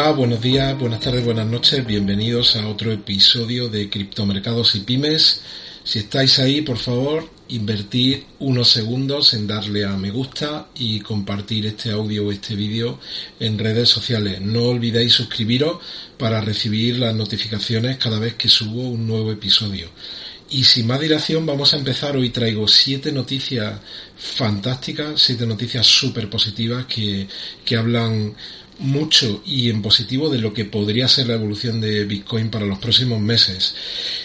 Hola, buenos días, buenas tardes, buenas noches, bienvenidos a otro episodio de Criptomercados y Pymes. Si estáis ahí, por favor, invertir unos segundos en darle a me gusta y compartir este audio o este vídeo en redes sociales. No olvidéis suscribiros para recibir las notificaciones cada vez que subo un nuevo episodio. Y sin más dilación vamos a empezar. Hoy traigo siete noticias fantásticas, siete noticias súper positivas que, que hablan mucho y en positivo de lo que podría ser la evolución de Bitcoin para los próximos meses.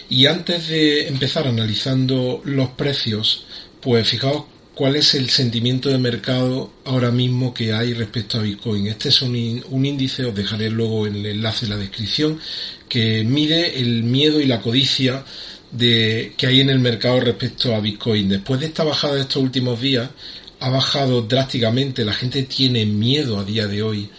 Y antes de empezar analizando los precios, pues fijaos cuál es el sentimiento de mercado ahora mismo que hay respecto a Bitcoin. Este es un, índice, os dejaré luego el enlace en la descripción, que mide el miedo y la codicia de, que hay en el mercado respecto a Bitcoin. Después de esta bajada de estos últimos días, ha bajado drásticamente, la gente tiene miedo a día de hoy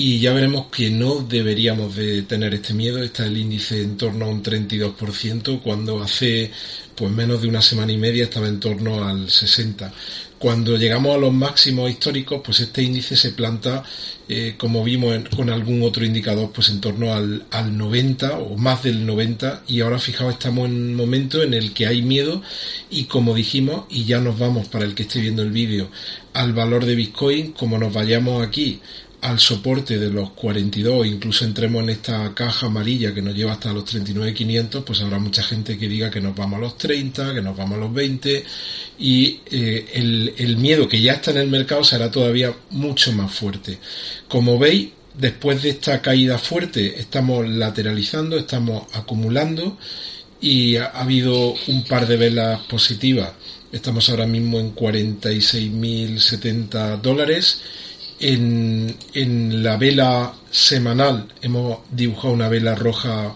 y ya veremos que no deberíamos de tener este miedo. Está el índice en torno a un 32% cuando hace pues menos de una semana y media estaba en torno al 60%. Cuando llegamos a los máximos históricos, pues este índice se planta, eh, como vimos con algún otro indicador, pues en torno al, al 90 o más del 90 y ahora fijaos estamos en un momento en el que hay miedo y como dijimos, y ya nos vamos para el que esté viendo el vídeo, al valor de Bitcoin, como nos vayamos aquí al soporte de los 42, incluso entremos en esta caja amarilla que nos lleva hasta los 39.500, pues habrá mucha gente que diga que nos vamos a los 30, que nos vamos a los 20 y eh, el, miedo que ya está en el mercado será todavía mucho más fuerte. Como veis, después de esta caída fuerte estamos lateralizando, estamos acumulando y ha, ha habido un par de velas positivas. Estamos ahora mismo en 46.070 dólares en, en la vela semanal hemos dibujado una vela roja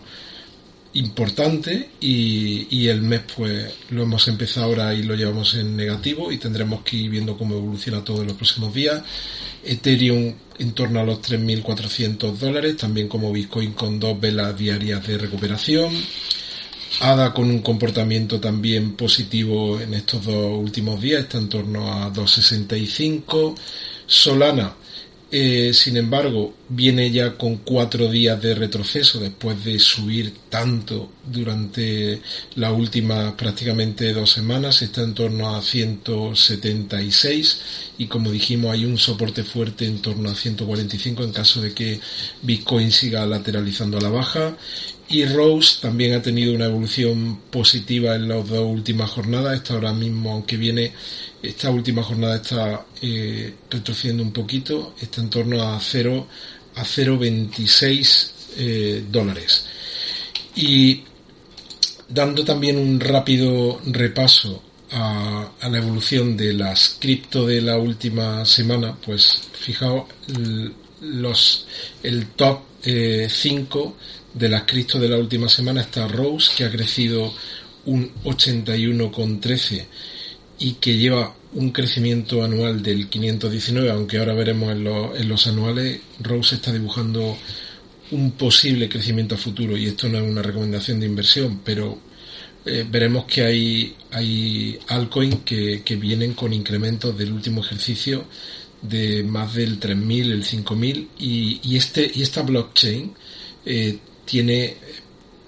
importante y, y, el mes pues lo hemos empezado ahora y lo llevamos en negativo y tendremos que ir viendo cómo evoluciona todo en los próximos días. Ethereum en torno a los 3.400 dólares, también como Bitcoin con dos velas diarias de recuperación. ADA con un comportamiento también positivo en estos dos últimos días, está en torno a 2.65. Solana, eh, sin embargo, viene ya con cuatro días de retroceso después de subir tanto durante las últimas prácticamente dos semanas. Está en torno a 176 y como dijimos hay un soporte fuerte en torno a 145 en caso de que Bitcoin siga lateralizando a la baja. Y Rose también ha tenido una evolución positiva en las dos últimas jornadas. Está ahora mismo, aunque viene esta última jornada está eh, retrocediendo un poquito, está en torno a 0 a 0,26 eh, dólares. Y dando también un rápido repaso a, a, la evolución de las cripto de la última semana, pues fijaos los, el top 5 eh, de las cripto de la última semana está Rose, que ha crecido un 81,13 y que lleva un crecimiento anual del 519, aunque ahora veremos en los anuales, Rose está dibujando un posible crecimiento a futuro y esto no es una recomendación de inversión, pero eh, veremos que hay, hay altcoins que, que, vienen con incrementos del último ejercicio de más del 3000, el 5000 y, y, este, y esta blockchain eh, tiene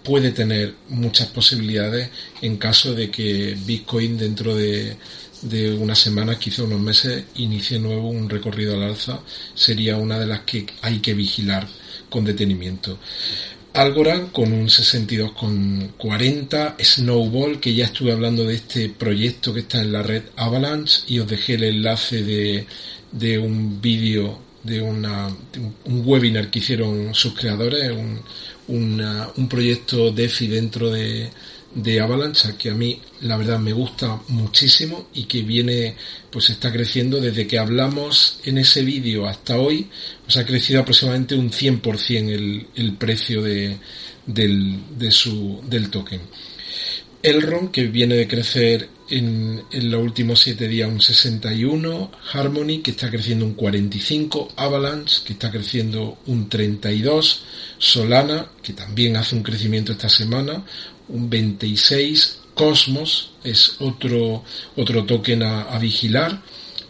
puede tener muchas posibilidades en caso de que Bitcoin dentro de, de unas semanas, quizá unos meses, inicie nuevo un recorrido al alza, sería una de las que hay que vigilar con detenimiento. Algorand con un 62,40, Snowball, que ya estuve hablando de este proyecto que está en la red Avalanche y os dejé el enlace de, de un vídeo, de, una, un webinar que hicieron sus creadores, un, una, un proyecto DeFi dentro de, de Avalanche que a mí la verdad me gusta muchísimo y que viene pues está creciendo. Desde que hablamos en ese vídeo hasta hoy pues ha crecido aproximadamente un 100% el, el precio de, del, de su, del token Elrond que viene de crecer en, en los últimos 7 días un 61 Harmony que está creciendo un 45 Avalanche que está creciendo un 32 Solana que también hace un crecimiento esta semana un 26, Cosmos es otro, otro token a, a vigilar,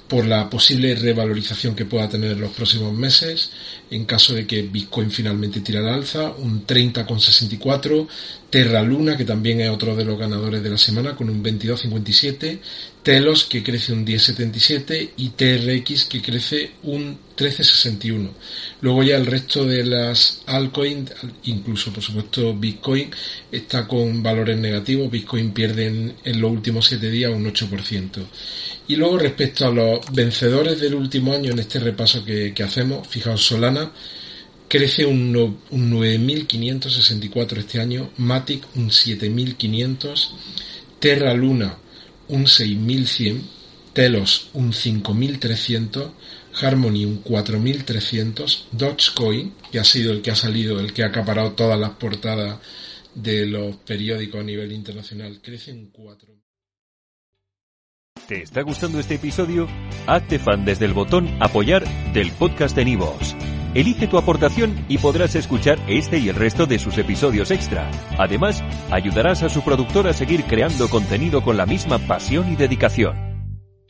por la posible revalorización que pueda tener en los próximos meses en caso de que Bitcoin finalmente tire al alza, un 30,64, Terra Luna, que también es otro de los ganadores de la semana, con un 22,57, Telos, que crece un 10,77 y TRX, que crece un 13,61. Luego ya el resto de las altcoins, incluso por supuesto Bitcoin, está con valores negativos, Bitcoin pierde en, los últimos 7 días un 8%. Y luego respecto a los vencedores del último año en este repaso que, hacemos, fijaos, Solana crece un, un 9.564 este año, Matic un 7.500, Terra Luna un 6.100, Telos un 5.300, Harmony un 4.300, Dogecoin, que ha sido el que ha salido, el que ha acaparado todas las portadas de los periódicos a nivel internacional, crece un 4. ¿Te está gustando este episodio? Hazte fan desde el botón Apoyar del podcast de Nivos. Elige tu aportación y podrás escuchar este y el resto de sus episodios extra. Además, ayudarás a su productor a seguir creando contenido con la misma pasión y dedicación.